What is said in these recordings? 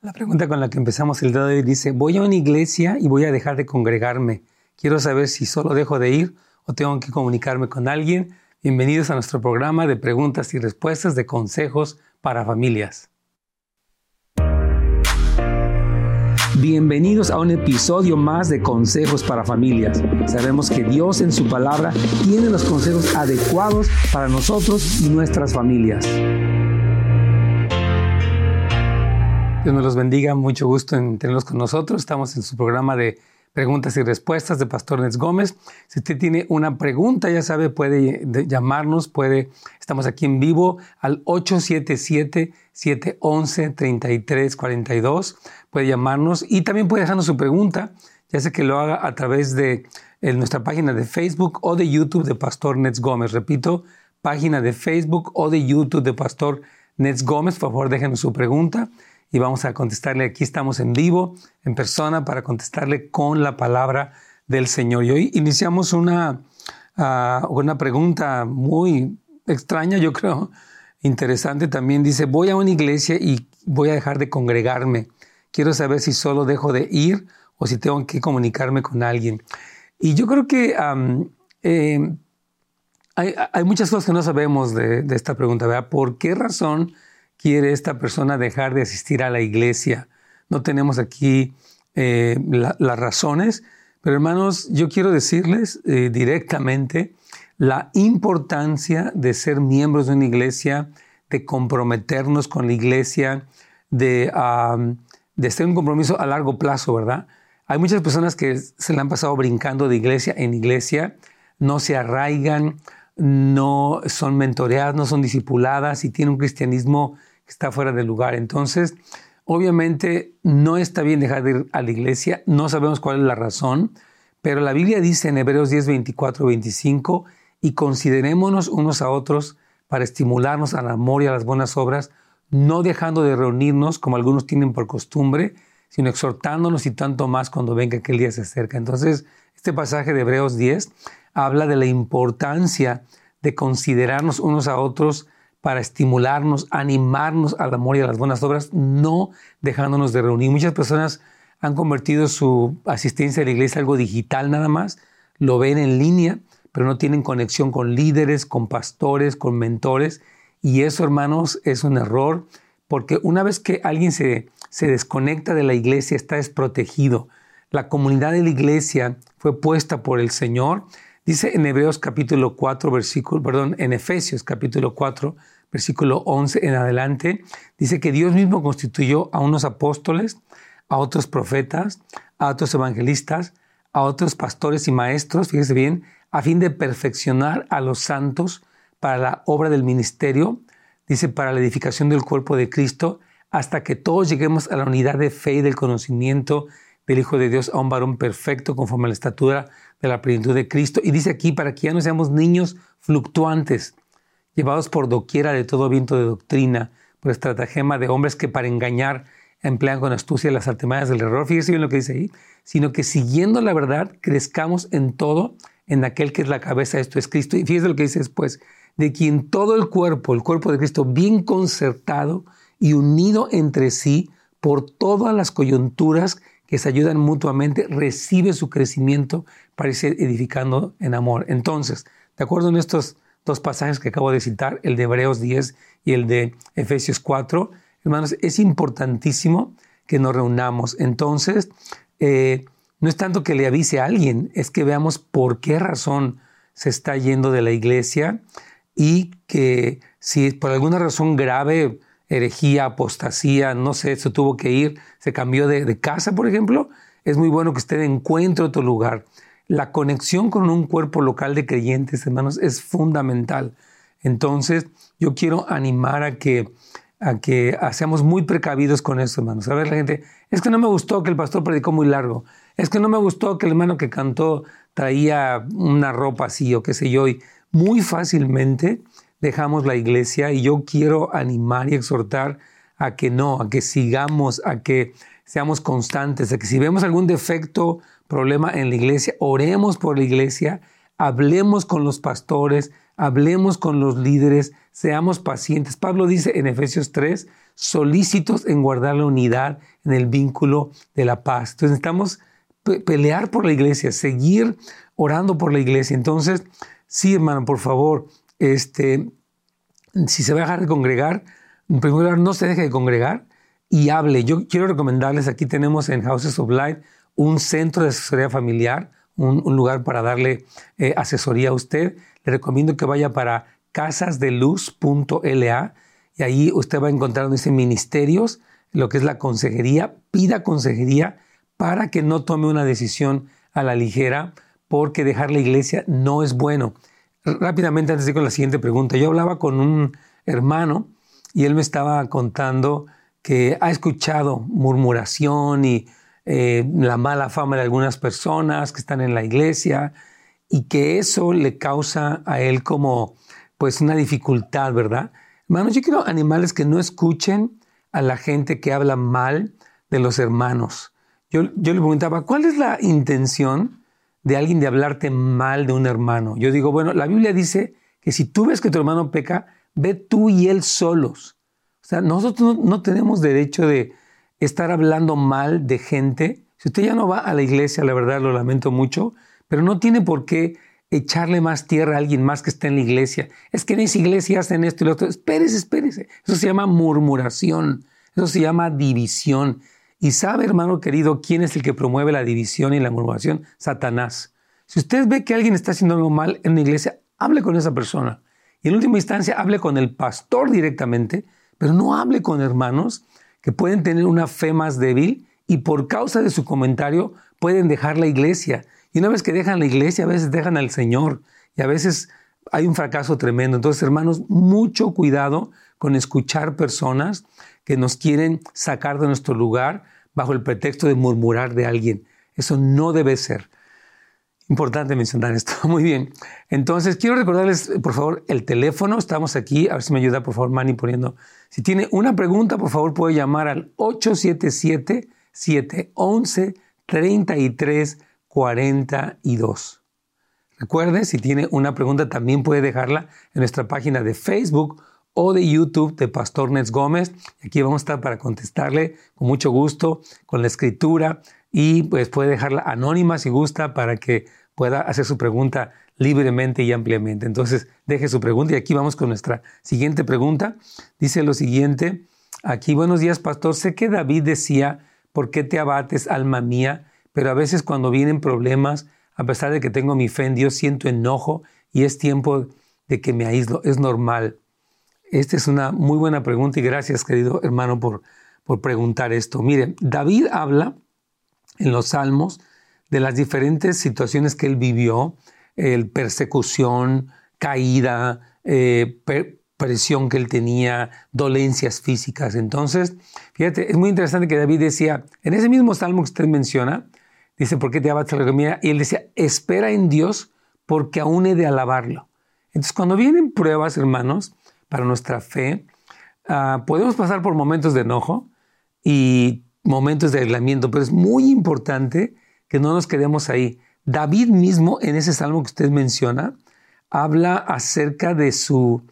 La pregunta con la que empezamos el día de hoy dice, voy a una iglesia y voy a dejar de congregarme. Quiero saber si solo dejo de ir o tengo que comunicarme con alguien. Bienvenidos a nuestro programa de preguntas y respuestas de consejos para familias. Bienvenidos a un episodio más de Consejos para Familias. Sabemos que Dios en su palabra tiene los consejos adecuados para nosotros y nuestras familias. Dios me los bendiga, mucho gusto en tenerlos con nosotros. Estamos en su programa de preguntas y respuestas de Pastor Nets Gómez. Si usted tiene una pregunta, ya sabe, puede llamarnos, puede, estamos aquí en vivo al 877-711-3342. Puede llamarnos y también puede dejarnos su pregunta, ya sea que lo haga a través de nuestra página de Facebook o de YouTube de Pastor Nets Gómez. Repito, página de Facebook o de YouTube de Pastor Nets Gómez. Por favor, déjenos su pregunta y vamos a contestarle. Aquí estamos en vivo, en persona, para contestarle con la palabra del Señor. Y hoy iniciamos una, ah, una pregunta muy extraña, yo creo, interesante también. Dice, voy a una iglesia y voy a dejar de congregarme. Quiero saber si solo dejo de ir o si tengo que comunicarme con alguien. Y yo creo que eh, hay, muchas cosas que no sabemos de, de esta pregunta, ¿verdad? ¿Por qué razón? Quiere esta persona dejar de asistir a la iglesia. No tenemos aquí eh, las razones, pero hermanos, yo quiero decirles eh, directamente la importancia de ser miembros de una iglesia, de comprometernos con la iglesia, de, de hacer un compromiso a largo plazo, ¿verdad? Hay muchas personas que se le han pasado brincando de iglesia en iglesia, no se arraigan, no son mentoreadas, no son discipuladas y tienen un cristianismo está fuera de lugar. Entonces, obviamente no está bien dejar de ir a la iglesia, no sabemos cuál es la razón, pero la Biblia dice en Hebreos 10, 24, 25, y considerémonos unos a otros para estimularnos al amor y a las buenas obras, no dejando de reunirnos como algunos tienen por costumbre, sino exhortándonos y tanto más cuando venga aquel día se acerca. Entonces, este pasaje de Hebreos 10 habla de la importancia de considerarnos unos a otros para estimularnos, animarnos al amor y a las buenas obras, no dejándonos de reunir. Muchas personas han convertido su asistencia a la iglesia algo digital nada más, lo ven en línea, pero no tienen conexión con líderes, con pastores, con mentores. Y eso, hermanos, es un error, porque una vez que alguien se, se desconecta de la iglesia, está desprotegido. La comunidad de la iglesia fue puesta por el Señor Dice en Hebreos capítulo 4, versículo, perdón, en Efesios capítulo 4, versículo 11 en adelante, dice que Dios mismo constituyó a unos apóstoles, a otros profetas, a otros evangelistas, a otros pastores y maestros, fíjese bien, a fin de perfeccionar a los santos para la obra del ministerio, dice, para la edificación del cuerpo de Cristo, hasta que todos lleguemos a la unidad de fe y del conocimiento del Hijo de Dios, a un varón perfecto conforme a la estatura de la plenitud de Cristo. Y dice aquí, para que ya no seamos niños fluctuantes, llevados por doquiera de todo viento de doctrina, por estratagema de hombres que para engañar emplean con astucia las artimañas del error. Fíjese bien lo que dice ahí, sino que siguiendo la verdad crezcamos en todo en aquel que es la cabeza, esto es Cristo. Y fíjese lo que dice después, de quien todo el cuerpo, el cuerpo de Cristo, bien concertado y unido entre sí por todas las coyunturas que se ayudan mutuamente, recibe su crecimiento para irse edificando en amor. Entonces, de acuerdo en estos dos pasajes que acabo de citar, el de Hebreos 10 y el de Efesios 4, hermanos, es importantísimo que nos reunamos. Entonces, eh, no es tanto que le avise a alguien, es que veamos por qué razón se está yendo de la iglesia y que si por alguna razón grave herejía, apostasía, no sé, se tuvo que ir, se cambió de, casa, por ejemplo, es muy bueno que usted encuentre otro lugar. La conexión con un cuerpo local de creyentes, hermanos, es fundamental. Entonces, yo quiero animar a que, a que seamos muy precavidos con eso, hermanos. A ver, la gente, es que no me gustó que el pastor predicó muy largo. Es que no me gustó que el hermano que cantó traía una ropa así o qué sé yo. Y muy fácilmente dejamos la iglesia y yo quiero animar y exhortar a que no, a que sigamos, a que seamos constantes, a que si vemos algún defecto, problema en la iglesia, oremos por la iglesia, hablemos con los pastores, hablemos con los líderes, seamos pacientes. Pablo dice en Efesios 3, solícitos en guardar la unidad en el vínculo de la paz. Entonces necesitamos pelear por la iglesia, seguir orando por la iglesia. Entonces, sí, hermano, por favor, este, si se va a dejar de congregar, en primer lugar, no se deje de congregar y hable. Yo quiero recomendarles, aquí tenemos en Houses of Light un centro de asesoría familiar, un, lugar para darle eh, asesoría a usted. Le recomiendo que vaya para casasdeluz.la y ahí usted va a encontrar donde dice ministerios, lo que es la consejería, pida consejería para que no tome una decisión a la ligera, porque dejar la iglesia no es bueno. Rápidamente, antes de ir con la siguiente pregunta, yo hablaba con un hermano y él me estaba contando que ha escuchado murmuración y eh, la mala fama de algunas personas que están en la iglesia y que eso le causa a él como pues una dificultad, ¿verdad? Hermanos, yo quiero animales que no escuchen a la gente que habla mal de los hermanos. Yo, yo le preguntaba, ¿cuál es la intención de alguien de hablarte mal de un hermano? Yo digo, bueno, la Biblia dice que si tú ves que tu hermano peca, ve tú y él solos. O sea, nosotros no, tenemos derecho de estar hablando mal de gente. Si usted ya no va a la iglesia, la verdad lo lamento mucho, pero no tiene por qué echarle más tierra a alguien más que está en la iglesia. Es que en esa iglesia hacen esto y lo otro. Espérese, espérese. Eso se llama murmuración. Eso se llama división. Y sabe, hermano querido, quién es el que promueve la división y la murmuración? Satanás. Si usted ve que alguien está haciendo algo mal en una iglesia, hable con esa persona. Y en última instancia, hable con el pastor directamente, pero no hable con hermanos que pueden tener una fe más débil y por causa de su comentario pueden dejar la iglesia. Y una vez que dejan la iglesia, a veces dejan al Señor y a veces hay un fracaso tremendo. Entonces, hermanos, mucho cuidado con escuchar personas que nos quieren sacar de nuestro lugar bajo el pretexto de murmurar de alguien. Eso no debe ser. Importante mencionar esto. Muy bien. Entonces, quiero recordarles, por favor, el teléfono. Estamos aquí. A ver si me ayuda, por favor, Manny, poniendo. Si tiene una pregunta, por favor, puede llamar al 877-711-3342. Recuerde, si tiene una pregunta, también puede dejarla en nuestra página de Facebook o de YouTube de Pastor Nets Gómez. Aquí vamos a estar para contestarle con mucho gusto, con la escritura y pues puede dejarla anónima si gusta para que pueda hacer su pregunta libremente y ampliamente. Entonces, deje su pregunta y aquí vamos con nuestra siguiente pregunta. Dice lo siguiente, aquí buenos días, pastor. Sé que David decía, ¿por qué te abates, alma mía? Pero a veces cuando vienen problemas, a pesar de que tengo mi fe en Dios, siento enojo y es tiempo de que me aíslo. Es normal. Esta es una muy buena pregunta y gracias, querido hermano, por, por preguntar esto. Mire, David habla en los Salmos de las diferentes situaciones que él vivió, el persecución, caída, eh, presión que él tenía, dolencias físicas. Entonces, fíjate, es muy interesante que David decía, en ese mismo salmo que usted menciona, dice, ¿por qué te abates la mía? Y él decía, espera en Dios porque aún he de alabarlo. Entonces, cuando vienen pruebas, hermanos, para nuestra fe. Ah, podemos pasar por momentos de enojo y momentos de aislamiento, pero es muy importante que no nos quedemos ahí. David mismo, en ese salmo que usted menciona, habla acerca de su,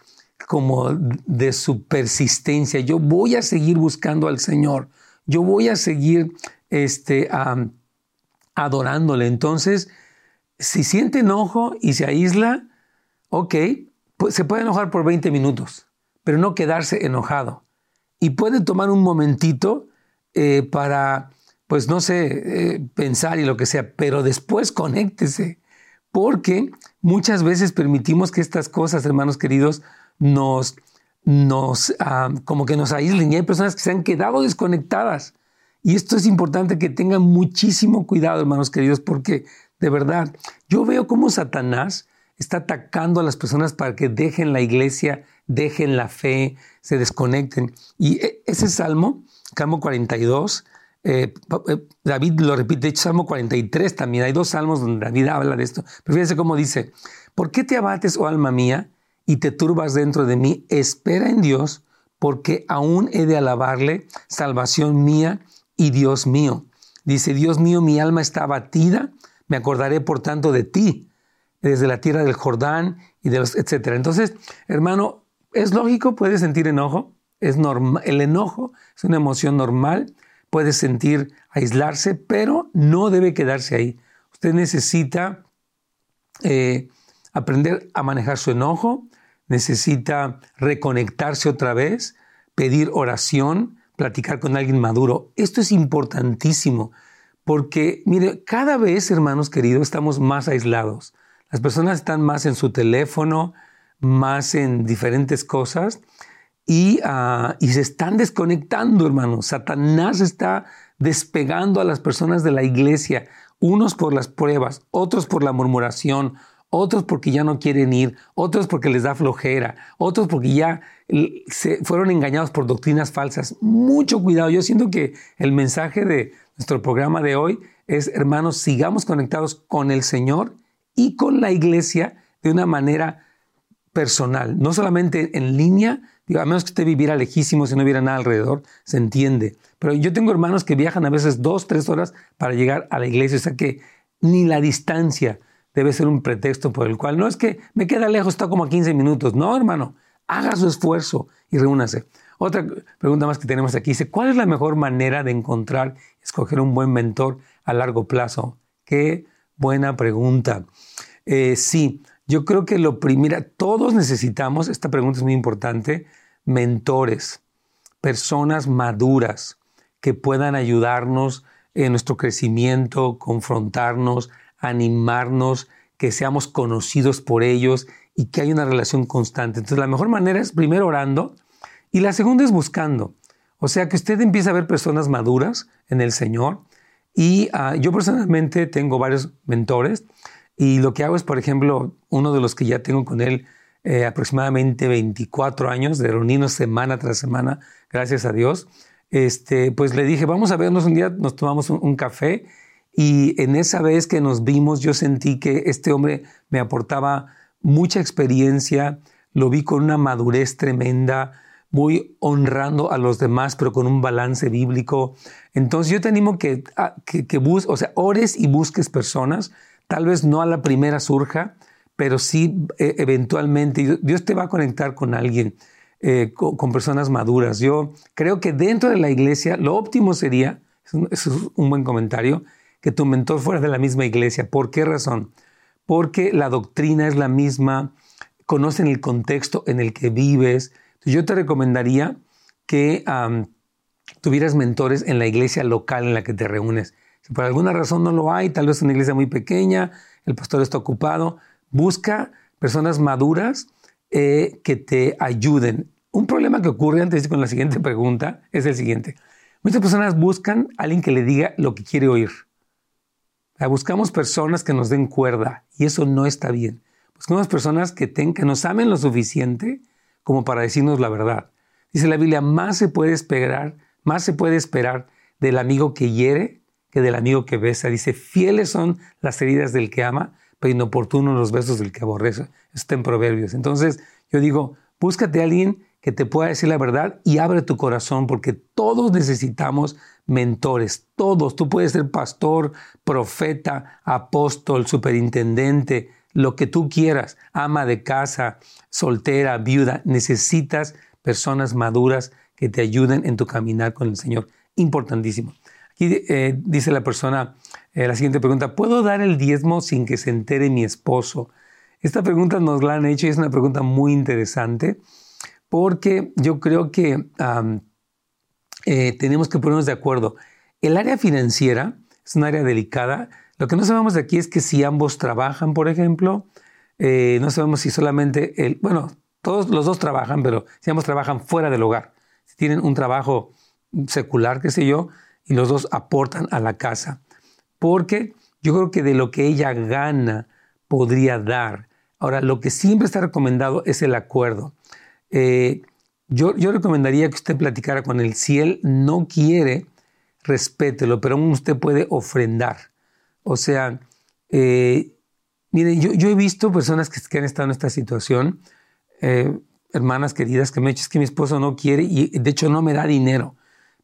como de su persistencia. Yo voy a seguir buscando al Señor. Yo voy a seguir este, adorándole. Entonces, si siente enojo y se aísla, ok, se puede enojar por 20 minutos, pero no quedarse enojado. Y puede tomar un momentito eh, para, pues no sé, eh, pensar y lo que sea, pero después conéctese, porque muchas veces permitimos que estas cosas, hermanos queridos, nos, nos ah, como que nos aíslen y hay personas que se han quedado desconectadas. Y esto es importante que tengan muchísimo cuidado, hermanos queridos, porque de verdad, yo veo cómo Satanás está atacando a las personas para que dejen la iglesia, dejen la fe, se desconecten. Y e, ese salmo, Salmo 42, eh, eh, David lo repite, de hecho Salmo 43 también, hay dos salmos donde David habla de esto. Pero fíjense cómo dice, ¿por qué te abates, oh alma mía, y te turbas dentro de mí? Espera en Dios, porque aún he de alabarle, salvación mía y Dios mío. Dice, Dios mío, mi alma está abatida, me acordaré por tanto de ti desde la tierra del Jordán y de los, etcétera. Entonces, hermano, es lógico, puede sentir enojo, Es normal. El enojo es una emoción normal. Puede sentir aislarse, pero no debe quedarse ahí. Usted necesita eh, aprender a manejar su enojo, necesita reconectarse otra vez, pedir oración, platicar con alguien maduro. Esto es importantísimo porque, mire, cada vez, hermanos queridos, estamos más aislados. Las personas están más en su teléfono, más en diferentes cosas y, ah, se están desconectando, hermanos. Satanás está despegando a las personas de la iglesia, unos por las pruebas, otros por la murmuración, otros porque ya no quieren ir, otros porque les da flojera, otros porque ya se fueron engañados por doctrinas falsas. Mucho cuidado. Yo siento que el mensaje de nuestro programa de hoy es, hermanos, sigamos conectados con el Señor y con la iglesia de una manera personal, no solamente en línea, a menos que usted viviera lejísimo, si no hubiera nada alrededor, se entiende. Pero yo tengo hermanos que viajan a veces dos, tres horas para llegar a la iglesia, o sea que ni la distancia debe ser un pretexto por el cual no es que me queda lejos, está como a 15 minutos. No, hermano, haga su esfuerzo y reúnase. Otra pregunta más que tenemos aquí dice, ¿cuál es la mejor manera de encontrar, escoger un buen mentor a largo plazo? Qué buena pregunta. Eh, sí, yo creo que lo primero, todos necesitamos, esta pregunta es muy importante, mentores, personas maduras que puedan ayudarnos en nuestro crecimiento, confrontarnos, animarnos, que seamos conocidos por ellos y que haya una relación constante. Entonces la mejor manera es primero orando y la segunda es buscando. O sea, que usted empiece a ver personas maduras en el Señor. Y ah, yo personalmente tengo varios mentores y lo que hago es, por ejemplo, uno de los que ya tengo con él eh, aproximadamente 24 años, de reunirnos semana tras semana, gracias a Dios, este, pues le dije, vamos a vernos un día, nos tomamos un café y en esa vez que nos vimos, yo sentí que este hombre me aportaba mucha experiencia, lo vi con una madurez tremenda, muy honrando a los demás, pero con un balance bíblico. Entonces yo te animo que, que, que o sea, ores y busques personas, tal vez no a la primera surja, pero sí e, eventualmente Dios te va a conectar con alguien, eh, con, personas maduras. Yo creo que dentro de la iglesia lo óptimo sería, es un buen comentario, que tu mentor fuera de la misma iglesia. ¿Por qué razón? Porque la doctrina es la misma, conocen el contexto en el que vives. Yo te recomendaría que tuvieras mentores en la iglesia local en la que te reúnes. Si por alguna razón no lo hay, tal vez es una iglesia muy pequeña, el pastor está ocupado, busca personas maduras eh, que te ayuden. Un problema que ocurre antes con la siguiente pregunta es el siguiente. Muchas personas buscan a alguien que le diga lo que quiere oír. Buscamos personas que nos den cuerda y eso no está bien. Buscamos personas que, que nos amen lo suficiente como para decirnos la verdad. Dice la Biblia, más se puede esperar, más se puede esperar del amigo que hiere que del amigo que besa. Dice, fieles son las heridas del que ama, pero inoportunos los besos del que aborrece. Está en Proverbios. Entonces, yo digo, búscate a alguien que te pueda decir la verdad y abre tu corazón porque todos necesitamos mentores, todos. Tú puedes ser pastor, profeta, apóstol, superintendente, lo que tú quieras, ama de casa, soltera, viuda. Necesitas personas maduras que te ayuden en tu caminar con el Señor. Importantísimo. Aquí eh, dice la persona, eh, la siguiente pregunta, ¿puedo dar el diezmo sin que se entere mi esposo? Esta pregunta nos la han hecho y es una pregunta muy interesante porque yo creo que eh, tenemos que ponernos de acuerdo. El área financiera es un área delicada. Lo que no sabemos de aquí es que si ambos trabajan, por ejemplo, eh, no sabemos si solamente el, bueno, todos los dos trabajan, pero si ambos trabajan fuera del hogar, si tienen un trabajo secular, qué sé yo, y los dos aportan a la casa. Porque yo creo que de lo que ella gana podría dar. Ahora, lo que siempre está recomendado es el acuerdo. Eh, yo, recomendaría que usted platicara con él. Si él no quiere, respételo, pero aún usted puede ofrendar. O sea, eh, yo, he visto personas que, han estado en esta situación, eh, hermanas queridas, que me han dicho que mi esposo no quiere y de hecho no me da dinero,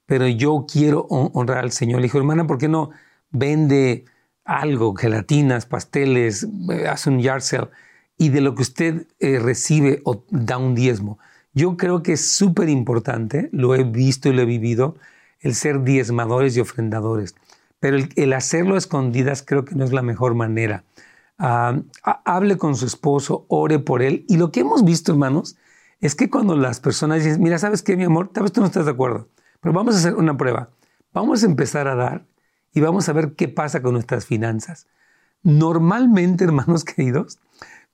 pero yo quiero honrar al Señor. Le dijo, hermana, ¿por qué no vende algo, gelatinas, pasteles, hace un yard sale? y de lo que usted eh, recibe o da un diezmo. Yo creo que es súper importante, lo he visto y lo he vivido, el ser diezmadores y ofrendadores. Pero el, hacerlo a escondidas creo que no es la mejor manera. Hable con su esposo, ore por él. Y lo que hemos visto, hermanos, es que cuando las personas dicen, mira, ¿sabes qué, mi amor? Tal vez tú no estás de acuerdo, pero vamos a hacer una prueba. Vamos a empezar a dar y vamos a ver qué pasa con nuestras finanzas. Normalmente, hermanos queridos,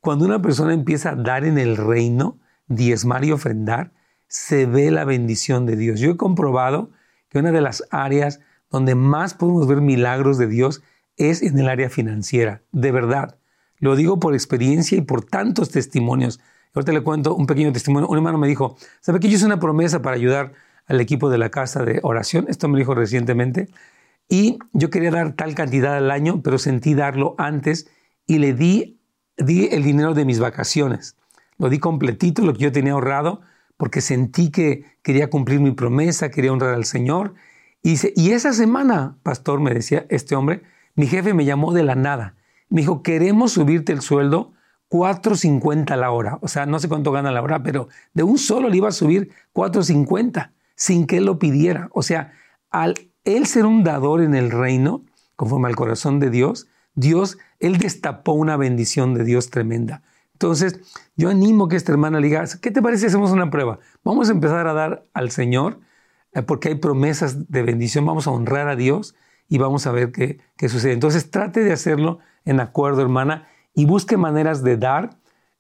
cuando una persona empieza a dar en el reino, diezmar y ofrendar, se ve la bendición de Dios. Yo he comprobado que una de las áreas donde más podemos ver milagros de Dios es en el área financiera, de verdad. Lo digo por experiencia y por tantos testimonios. Ahorita le cuento un pequeño testimonio. Un hermano me dijo, ¿sabe que yo hice una promesa para ayudar al equipo de la casa de oración? Esto me dijo recientemente. Y yo quería dar tal cantidad al año, pero sentí darlo antes y le di, di el dinero de mis vacaciones. Lo di completito, lo que yo tenía ahorrado, porque sentí que quería cumplir mi promesa, quería honrar al Señor. Y, esa semana, pastor, me decía este hombre, mi jefe me llamó de la nada. Me dijo, queremos subirte el sueldo 4.50 la hora. O sea, no sé cuánto gana la hora, pero de un solo le iba a subir 4.50 sin que él lo pidiera. O sea, al él ser un dador en el reino, conforme al corazón de Dios, Dios, él destapó una bendición de Dios tremenda. Entonces, yo animo que esta hermana le diga, ¿qué te parece si hacemos una prueba? Vamos a empezar a dar al Señor, porque hay promesas de bendición, vamos a honrar a Dios y vamos a ver qué, qué sucede. Entonces, trate de hacerlo en acuerdo, hermana, y busque maneras de dar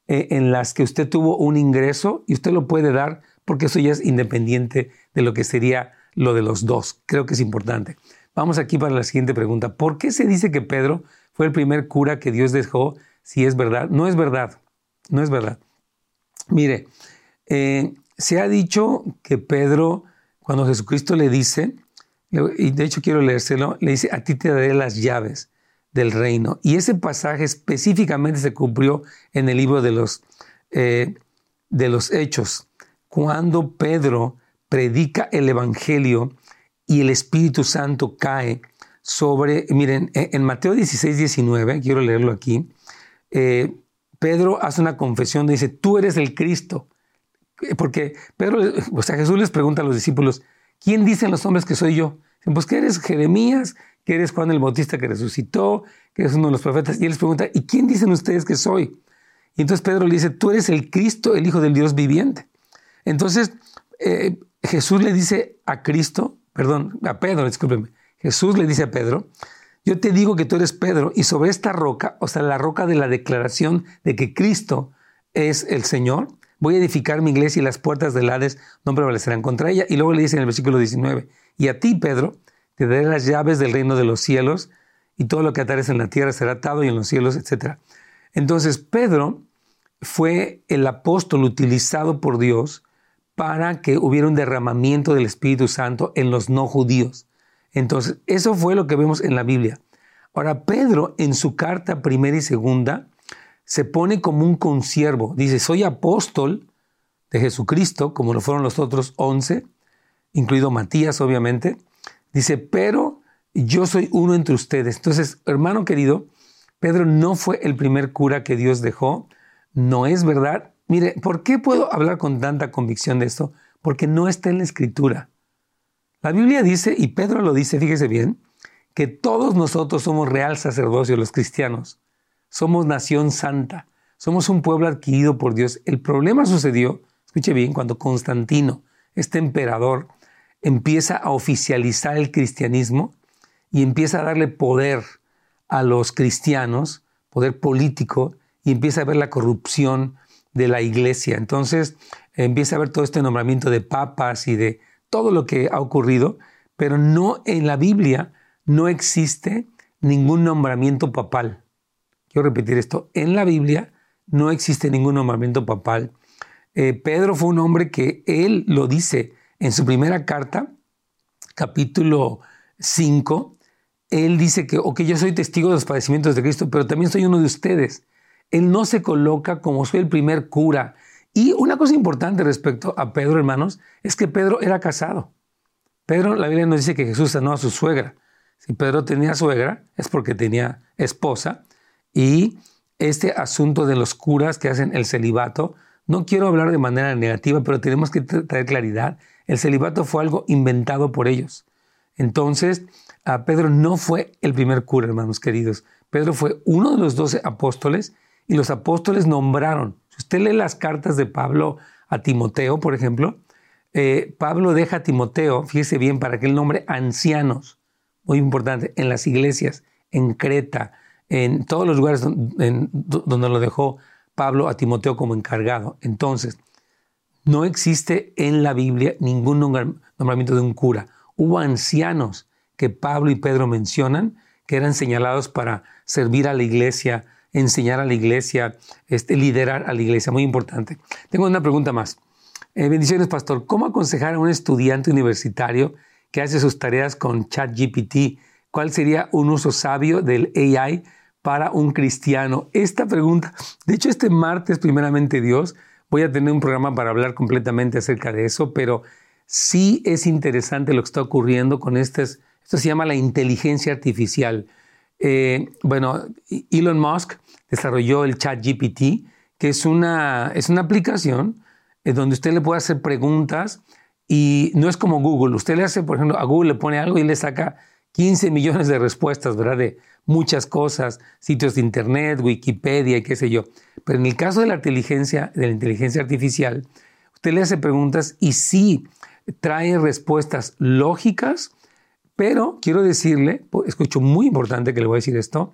eh, en las que usted tuvo un ingreso y usted lo puede dar porque eso ya es independiente de lo que sería lo de los dos. Creo que es importante. Vamos aquí para la siguiente pregunta. ¿Por qué se dice que Pedro fue el primer cura que Dios dejó si es verdad? No es verdad. No es verdad. Mire, eh, se ha dicho que Pedro, cuando Jesucristo le dice, y de hecho quiero leérselo, le dice, a ti te daré las llaves del reino. Y ese pasaje específicamente se cumplió en el libro de los, eh, de los Hechos, cuando Pedro predica el Evangelio y el Espíritu Santo cae sobre, miren, e, en Mateo 16, 19, quiero leerlo aquí, eh, Pedro hace una confesión, dice, tú eres el Cristo. Porque Pedro, o sea, Jesús les pregunta a los discípulos, ¿quién dicen los hombres que soy yo? Pues que eres Jeremías, que eres Juan el Bautista que resucitó, que eres uno de los profetas. Y él les pregunta, ¿y quién dicen ustedes que soy? Y entonces Pedro le dice, tú eres el Cristo, el Hijo del Dios viviente. Entonces, eh, Jesús le dice a Cristo, perdón, a Pedro, discúlpeme, Jesús le dice a Pedro, yo te digo que tú eres Pedro y sobre esta roca, o sea, la roca de la declaración de que Cristo es el Señor, voy a edificar mi iglesia y las puertas del Hades no prevalecerán contra ella. Y luego le dice en el versículo 19, y a ti, Pedro, te daré las llaves del reino de los cielos y todo lo que atares en la tierra será atado y en los cielos, etc. Entonces, Pedro fue el apóstol utilizado por Dios para que hubiera un derramamiento del Espíritu Santo en los no judíos. Entonces, eso fue lo que vemos en la Biblia. Ahora, Pedro en su carta primera y segunda se pone como un consiervo. Dice, soy apóstol de Jesucristo, como lo fueron los otros once, incluido Matías, obviamente. Dice, pero yo soy uno entre ustedes. Entonces, hermano querido, Pedro no fue el primer cura que Dios dejó. No es verdad. Mire, ¿por qué puedo hablar con tanta convicción de esto? Porque no está en la escritura. La Biblia dice, y Pedro lo dice, fíjese bien, que todos nosotros somos real sacerdocio, los cristianos. Somos nación santa. Somos un pueblo adquirido por Dios. El problema sucedió, escuche bien, cuando Constantino, este emperador, empieza a oficializar el cristianismo y empieza a darle poder a los cristianos, poder político, y empieza a ver la corrupción, de la iglesia. Entonces empieza a ver todo este nombramiento de papas y de todo lo que ha ocurrido, pero no en la Biblia no existe ningún nombramiento papal. Quiero repetir esto, en la Biblia no existe ningún nombramiento papal. Eh, Pedro fue un hombre que él lo dice en su primera carta, capítulo 5, él dice que, ok, yo soy testigo de los padecimientos de Cristo, pero también soy uno de ustedes. Él no se coloca como soy el primer cura. Y una cosa importante respecto a Pedro, hermanos, es que Pedro era casado. Pedro, la Biblia nos dice que Jesús sanó a su suegra. Si Pedro tenía suegra, es porque tenía esposa. Y este asunto de los curas que hacen el celibato no quiero hablar de manera negativa, pero tenemos que traer claridad. El celibato fue algo inventado por ellos. Entonces, a Pedro no fue el primer cura, hermanos queridos. Pedro fue uno de los doce apóstoles y los apóstoles nombraron. Si usted lee las cartas de Pablo a Timoteo, por ejemplo, eh, Pablo deja a Timoteo, fíjese bien, para que él nombre ancianos, muy importante, en las iglesias, en Creta, en todos los lugares donde, lo dejó Pablo a Timoteo como encargado. Entonces, no existe en la Biblia ningún nombramiento de un cura. Hubo ancianos que Pablo y Pedro mencionan que eran señalados para servir a la iglesia, enseñar a la iglesia, este, liderar a la iglesia. Muy importante. Tengo una pregunta más. Eh, bendiciones, pastor. ¿Cómo aconsejar a un estudiante universitario que hace sus tareas con ChatGPT? ¿Cuál sería un uso sabio del AI para un cristiano? Esta pregunta, de hecho, este martes, primeramente Dios, voy a tener un programa para hablar completamente acerca de eso, pero sí es interesante lo que está ocurriendo con estas, esto se llama la inteligencia artificial. Eh, bueno, Elon Musk desarrolló el ChatGPT, que es una, es una aplicación eh, donde usted le puede hacer preguntas y no es como Google. Usted le hace, por ejemplo, a Google le pone algo y le saca 15 millones de respuestas, ¿verdad? Muchas cosas, sitios de internet, Wikipedia y qué sé yo. Pero en el caso de la inteligencia, de la inteligencia artificial, usted le hace preguntas y sí trae respuestas lógicas, pero quiero decirle, escucho muy importante que le voy a decir esto,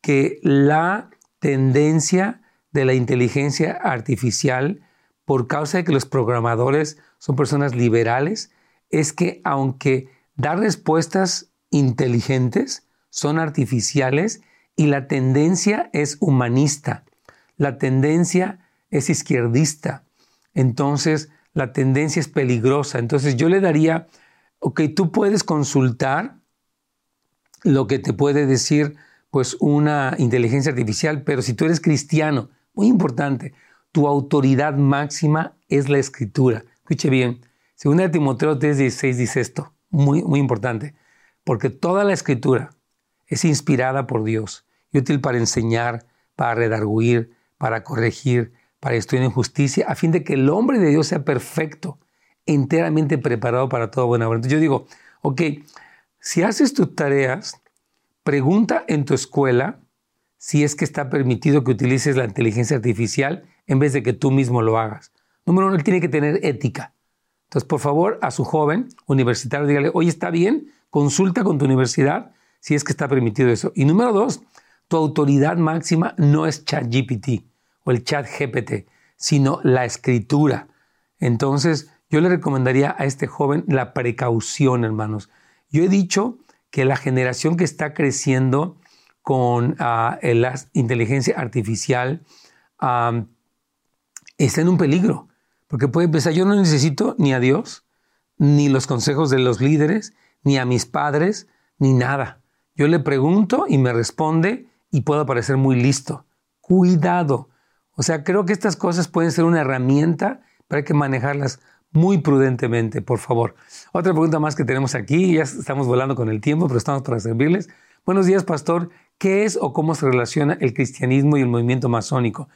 que la tendencia de la inteligencia artificial, por causa de que los programadores son personas liberales, es que aunque da respuestas inteligentes, son artificiales y la tendencia es humanista, la tendencia es izquierdista. Entonces, la tendencia es peligrosa. Entonces, yo le daría, ok, tú puedes consultar lo que te puede decir pues una inteligencia artificial, pero si tú eres cristiano, muy importante, tu autoridad máxima es la escritura. Escuche bien, segunda Timoteo 3:16 dice esto, muy, muy importante, porque toda la escritura, es inspirada por Dios y útil para enseñar, para redarguir, para corregir, para estudiar en justicia, a fin de que el hombre de Dios sea perfecto, enteramente preparado para toda buena obra. Entonces yo digo, ok, si haces tus tareas, pregunta en tu escuela si es que está permitido que utilices la inteligencia artificial en vez de que tú mismo lo hagas. Número uno, él tiene que tener ética. Entonces, por favor, a su joven universitario, dígale, oye, está bien, consulta con tu universidad si es que está permitido eso. Y número dos, tu autoridad máxima no es ChatGPT o el chat GPT, sino la escritura. Entonces, yo le recomendaría a este joven la precaución, hermanos. Yo he dicho que la generación que está creciendo con ah, la inteligencia artificial está en un peligro, porque puede pensar, yo no necesito ni a Dios, ni los consejos de los líderes, ni a mis padres, ni nada. Yo le pregunto y me responde y puedo parecer muy listo. Cuidado. O sea, creo que estas cosas pueden ser una herramienta, pero hay que manejarlas muy prudentemente, por favor. Otra pregunta más que tenemos aquí, ya estamos volando con el tiempo, pero estamos para servirles. Buenos días, pastor. ¿Qué es o cómo se relaciona el cristianismo y el movimiento masónico?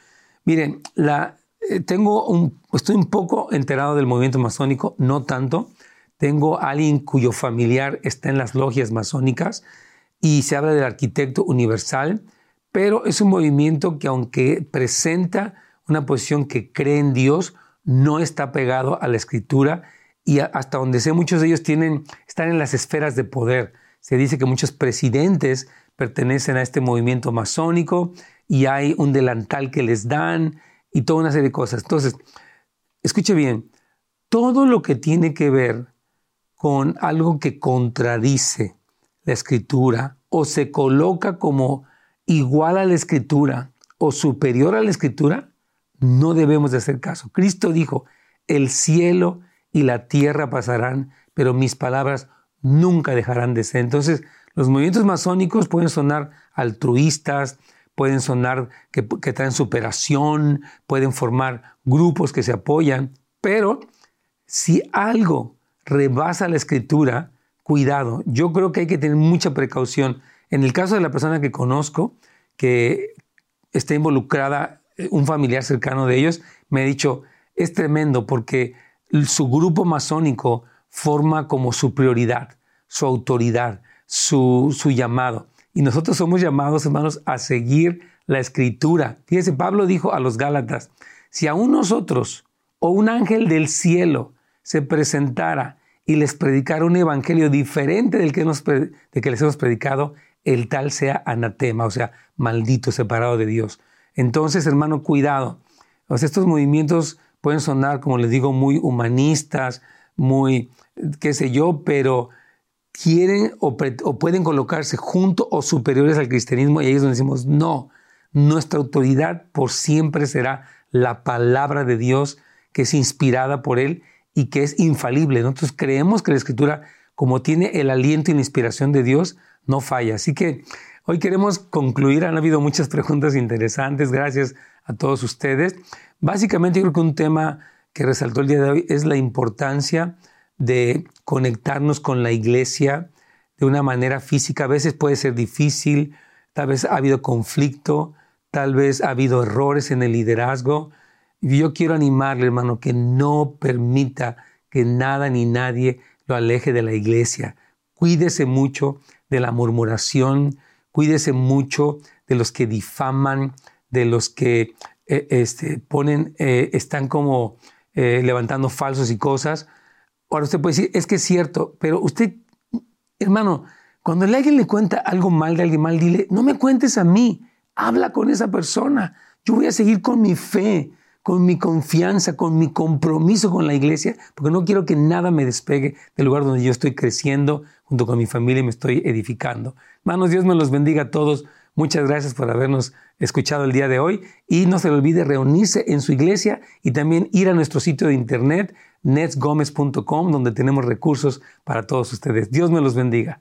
Miren, la, eh, tengo un, estoy un poco enterado del movimiento masónico, no tanto. Tengo a alguien cuyo familiar está en las logias masónicas y se habla del arquitecto universal, pero es un movimiento que aunque presenta una posición que cree en Dios, no está pegado a la escritura y hasta donde sé muchos de ellos tienen, están en las esferas de poder. Se dice que muchos presidentes pertenecen a este movimiento masónico y hay un delantal que les dan y toda una serie de cosas. Entonces, escuche bien, todo lo que tiene que ver con algo que contradice la escritura o se coloca como igual a la escritura o superior a la escritura, no debemos de hacer caso. Cristo dijo, el cielo y la tierra pasarán, pero mis palabras nunca dejarán de ser. Entonces, los movimientos masónicos pueden sonar altruistas, pueden sonar que, que traen superación, pueden formar grupos que se apoyan, pero si algo rebasa la escritura, cuidado. Yo creo que hay que tener mucha precaución. En el caso de la persona que conozco, que está involucrada, eh, un familiar cercano de ellos, me ha dicho, es tremendo porque su grupo masónico forma como su prioridad, su autoridad, su, su llamado. Y nosotros somos llamados, hermanos, a seguir la escritura. Fíjese, Pablo dijo a los Gálatas, si aún nosotros o un ángel del cielo se presentara y les predicara un evangelio diferente del que, nos, de que les hemos predicado, el tal sea anatema, o sea, maldito, separado de Dios. Entonces, hermano, cuidado. estos movimientos pueden sonar, como les digo, muy humanistas, muy, qué sé yo, pero quieren o, o, pueden colocarse junto o superiores al cristianismo y ahí es donde decimos, no, nuestra autoridad por siempre será la palabra de Dios que es inspirada por Él y que es infalible. Nosotros creemos que la escritura, como tiene el aliento y la inspiración de Dios, no falla. Así que hoy queremos concluir. Han habido muchas preguntas interesantes. Gracias a todos ustedes. Básicamente creo que un tema que resaltó el día de hoy es la importancia de conectarnos con la iglesia de una manera física. A veces puede ser difícil, tal vez ha habido conflicto, tal vez ha habido errores en el liderazgo. Y yo quiero animarle, hermano, que no permita que nada ni nadie lo aleje de la iglesia. Cuídese mucho de la murmuración, cuídese mucho de los que difaman, de los que eh, este, ponen, eh, están como eh, levantando falsos y cosas. Ahora usted puede decir, es que es cierto, pero usted, hermano, cuando alguien le cuenta algo mal de alguien mal, dile, no me cuentes a mí, habla con esa persona. Yo voy a seguir con mi fe, con mi confianza, con mi compromiso con la iglesia, porque no quiero que nada me despegue del lugar donde yo estoy creciendo junto con mi familia y me estoy edificando. Hermanos, Dios me los bendiga a todos. Muchas gracias por habernos escuchado el día de hoy y no se le olvide reunirse en su iglesia y también ir a nuestro sitio de internet netsgomez.com donde tenemos recursos para todos ustedes. Dios me los bendiga.